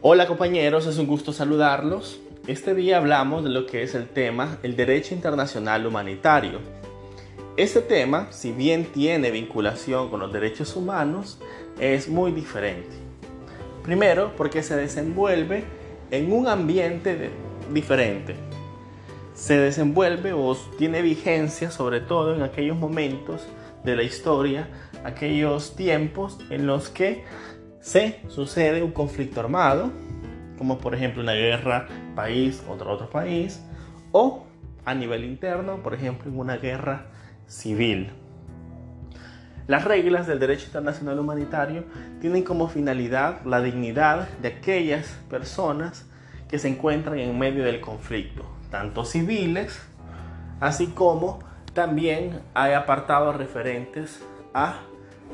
Hola compañeros, es un gusto saludarlos. Este día hablamos de lo que es el tema el derecho internacional humanitario. Este tema, si bien tiene vinculación con los derechos humanos, es muy diferente. Primero, porque se desenvuelve en un ambiente diferente. Se desenvuelve o tiene vigencia sobre todo en aquellos momentos de la historia, aquellos tiempos en los que se sucede un conflicto armado, como por ejemplo una guerra país contra otro país, o a nivel interno, por ejemplo, en una guerra civil. Las reglas del derecho internacional humanitario tienen como finalidad la dignidad de aquellas personas que se encuentran en medio del conflicto, tanto civiles, así como también hay apartados referentes a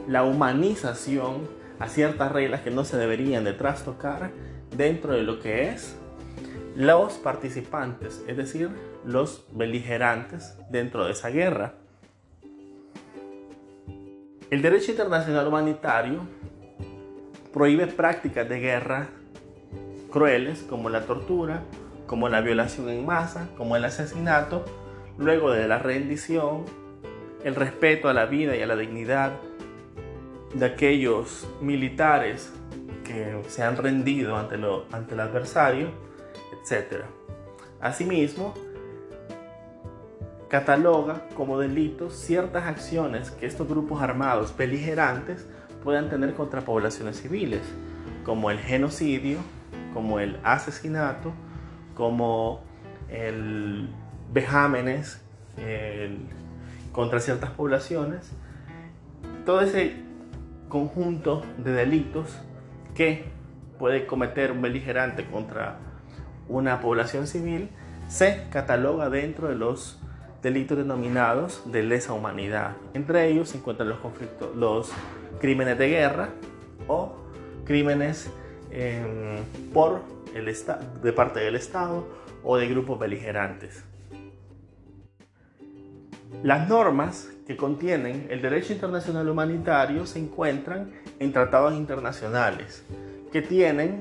la humanización, a ciertas reglas que no se deberían de trastocar dentro de lo que es los participantes, es decir, los beligerantes dentro de esa guerra. El derecho internacional humanitario prohíbe prácticas de guerra crueles como la tortura, como la violación en masa, como el asesinato, luego de la rendición, el respeto a la vida y a la dignidad de aquellos militares que se han rendido ante, lo, ante el adversario, etc. Asimismo, cataloga como delitos ciertas acciones que estos grupos armados beligerantes puedan tener contra poblaciones civiles, como el genocidio, como el asesinato, como el vejámenes contra ciertas poblaciones. Todo ese conjunto de delitos que puede cometer un beligerante contra una población civil se cataloga dentro de los delitos denominados de lesa humanidad. Entre ellos se encuentran los conflictos, los crímenes de guerra o crímenes em, por el de parte del Estado o de grupos beligerantes. Las normas que contienen el derecho internacional humanitario se encuentran en tratados internacionales que tienen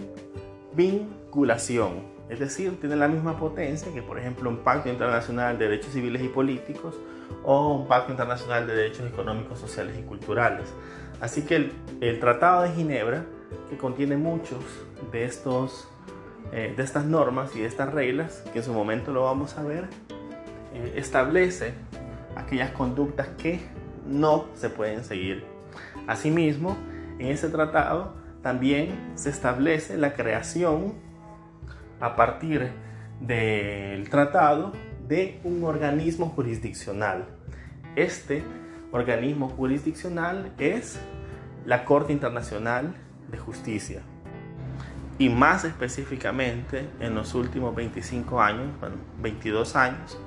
vinculación, es decir, tienen la misma potencia que por ejemplo un pacto internacional de derechos civiles y políticos o un pacto internacional de derechos económicos, sociales y culturales. Así que el, Tratado de Ginebra, que contiene muchos de, estos, eh, de estas normas y de estas reglas, que en su momento lo vamos a ver, eh, establece aquellas conductas que no se pueden seguir. Asimismo, en ese tratado también se establece la creación a partir del tratado de un organismo jurisdiccional. Este organismo jurisdiccional es la Corte Internacional de Justicia. Y más específicamente en los últimos 25 años, bueno, 22 años,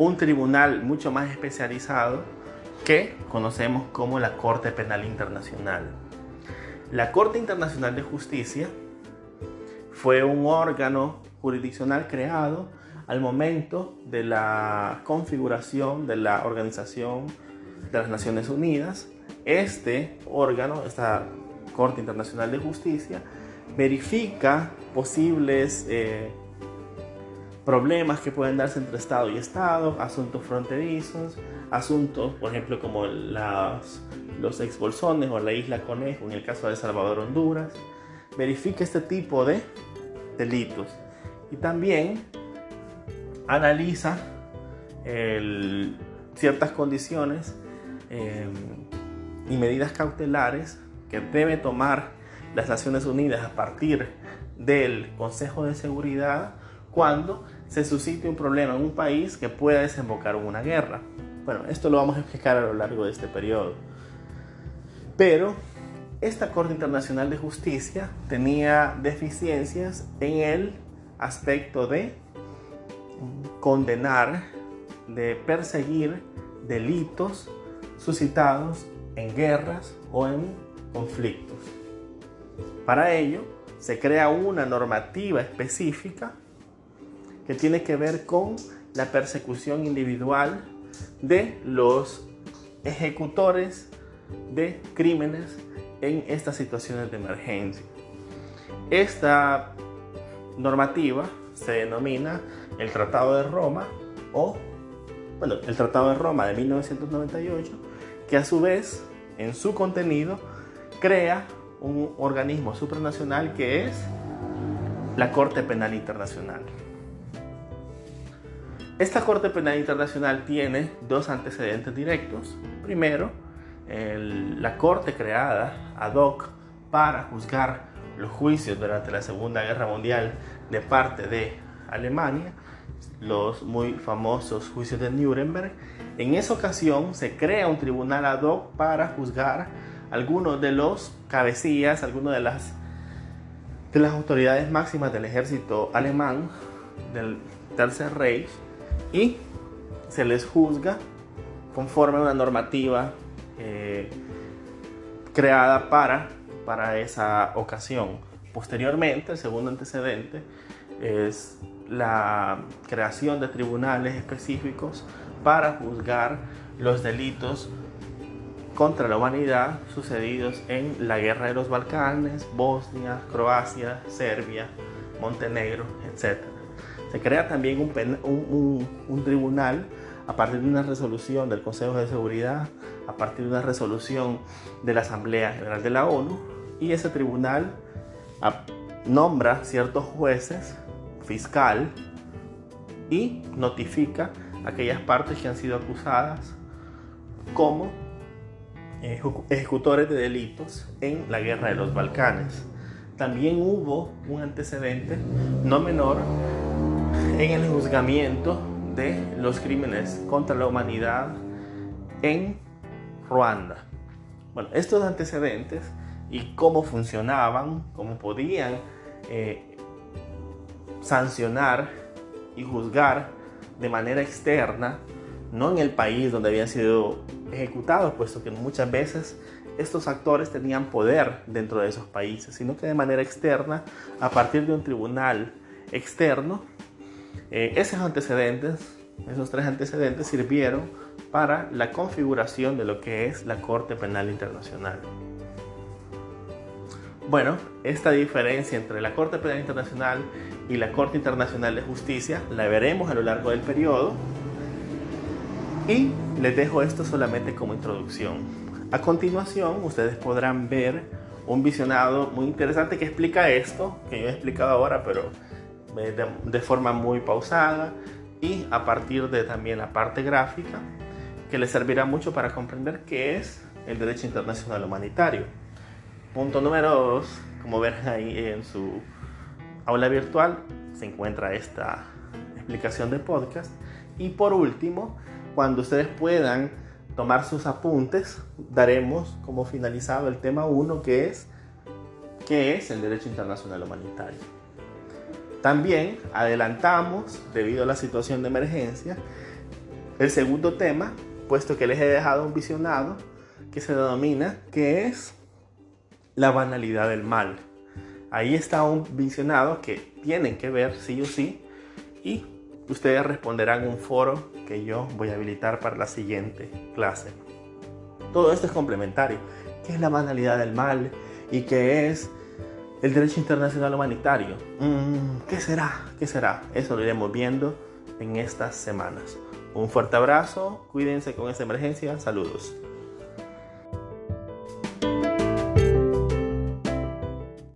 un tribunal mucho más especializado que conocemos como la Corte Penal Internacional. La Corte Internacional de Justicia fue un órgano jurisdiccional creado al momento de la configuración de la Organización de las Naciones Unidas. Este órgano, esta Corte Internacional de Justicia, verifica posibles eh, problemas que pueden darse entre Estado y Estado, asuntos fronterizos, asuntos, por ejemplo, como las, los exbolsones o la isla Conejo en el caso de Salvador, Honduras. Verifica este tipo de delitos y también analiza ciertas condiciones em, y medidas cautelares que debe tomar las Naciones Unidas a partir del Consejo de Seguridad cuando se suscite un problema en un país que pueda desembocar en una guerra. Bueno, esto lo vamos a explicar a lo largo de este periodo. Pero esta Corte Internacional de Justicia tenía deficiencias en el aspecto de condenar, de perseguir delitos suscitados en guerras o en conflictos. Para ello, se crea una normativa específica que tiene que ver con la persecución individual de los ejecutores de crímenes en estas situaciones de emergencia. Esta normativa se denomina el Tratado de Roma o, bueno, el Tratado de Roma de 1998, que a su vez, en su contenido, crea un organismo supranacional que es la Corte Penal Internacional. Esta Corte Penal Internacional tiene dos antecedentes directos. Primero, la Corte creada ad hoc para juzgar los juicios durante la Segunda Guerra Mundial de parte de Alemania, los muy famosos juicios de Nuremberg. En esa ocasión se crea un tribunal ad hoc para juzgar algunos de los cabecillas, algunos de las, de las autoridades máximas del ejército alemán del Tercer Reich y se les juzga conforme a una normativa eh, creada para, para esa ocasión. Posteriormente, el segundo antecedente es la creación de tribunales específicos para juzgar los delitos contra la humanidad sucedidos en la guerra de los Balcanes, Bosnia, Croacia, Serbia, Montenegro, etc. Se crea también un, un, tribunal a partir de una resolución del Consejo de Seguridad, a partir de una resolución de la Asamblea General de la ONU, y ese tribunal nombra ciertos jueces, fiscal, y notifica aquellas partes que han sido acusadas como ejecutores de delitos en la guerra de los Balcanes. También hubo un antecedente no menor en el juzgamiento de los crímenes contra la humanidad en Ruanda. Bueno, estos antecedentes y cómo funcionaban, cómo podían eh, sancionar y juzgar de manera externa, no en el país donde habían sido ejecutados, puesto que muchas veces estos actores tenían poder dentro de esos países, sino que de manera externa, a partir de un tribunal externo, eh, esos antecedentes, esos tres antecedentes sirvieron para la configuración de lo que es la Corte Penal Internacional. Bueno, esta diferencia entre la Corte Penal Internacional y la Corte Internacional de Justicia la veremos a lo largo del periodo y les dejo esto solamente como introducción. A continuación, ustedes podrán ver un visionado muy interesante que explica esto, que yo he explicado ahora, pero de, forma muy pausada y a partir de también la parte gráfica que les servirá mucho para comprender qué es el derecho internacional humanitario. Punto número dos, como ven ahí en su aula virtual, se encuentra esta explicación de podcast. Y por último, cuando ustedes puedan tomar sus apuntes, daremos como finalizado el tema 1 que es ¿qué es el derecho internacional humanitario? También adelantamos, debido a la situación de emergencia, el segundo tema, puesto que les he dejado un visionado que se denomina que es la banalidad del mal. Ahí está un visionado que tienen que ver sí o sí y ustedes responderán un foro que yo voy a habilitar para la siguiente clase. Todo esto es complementario. ¿Qué es la banalidad del mal? ¿Y qué es el derecho internacional humanitario. Mm, ¿Qué será? ¿Qué será? Eso lo iremos viendo en estas semanas. Un fuerte abrazo, cuídense con esta emergencia, saludos.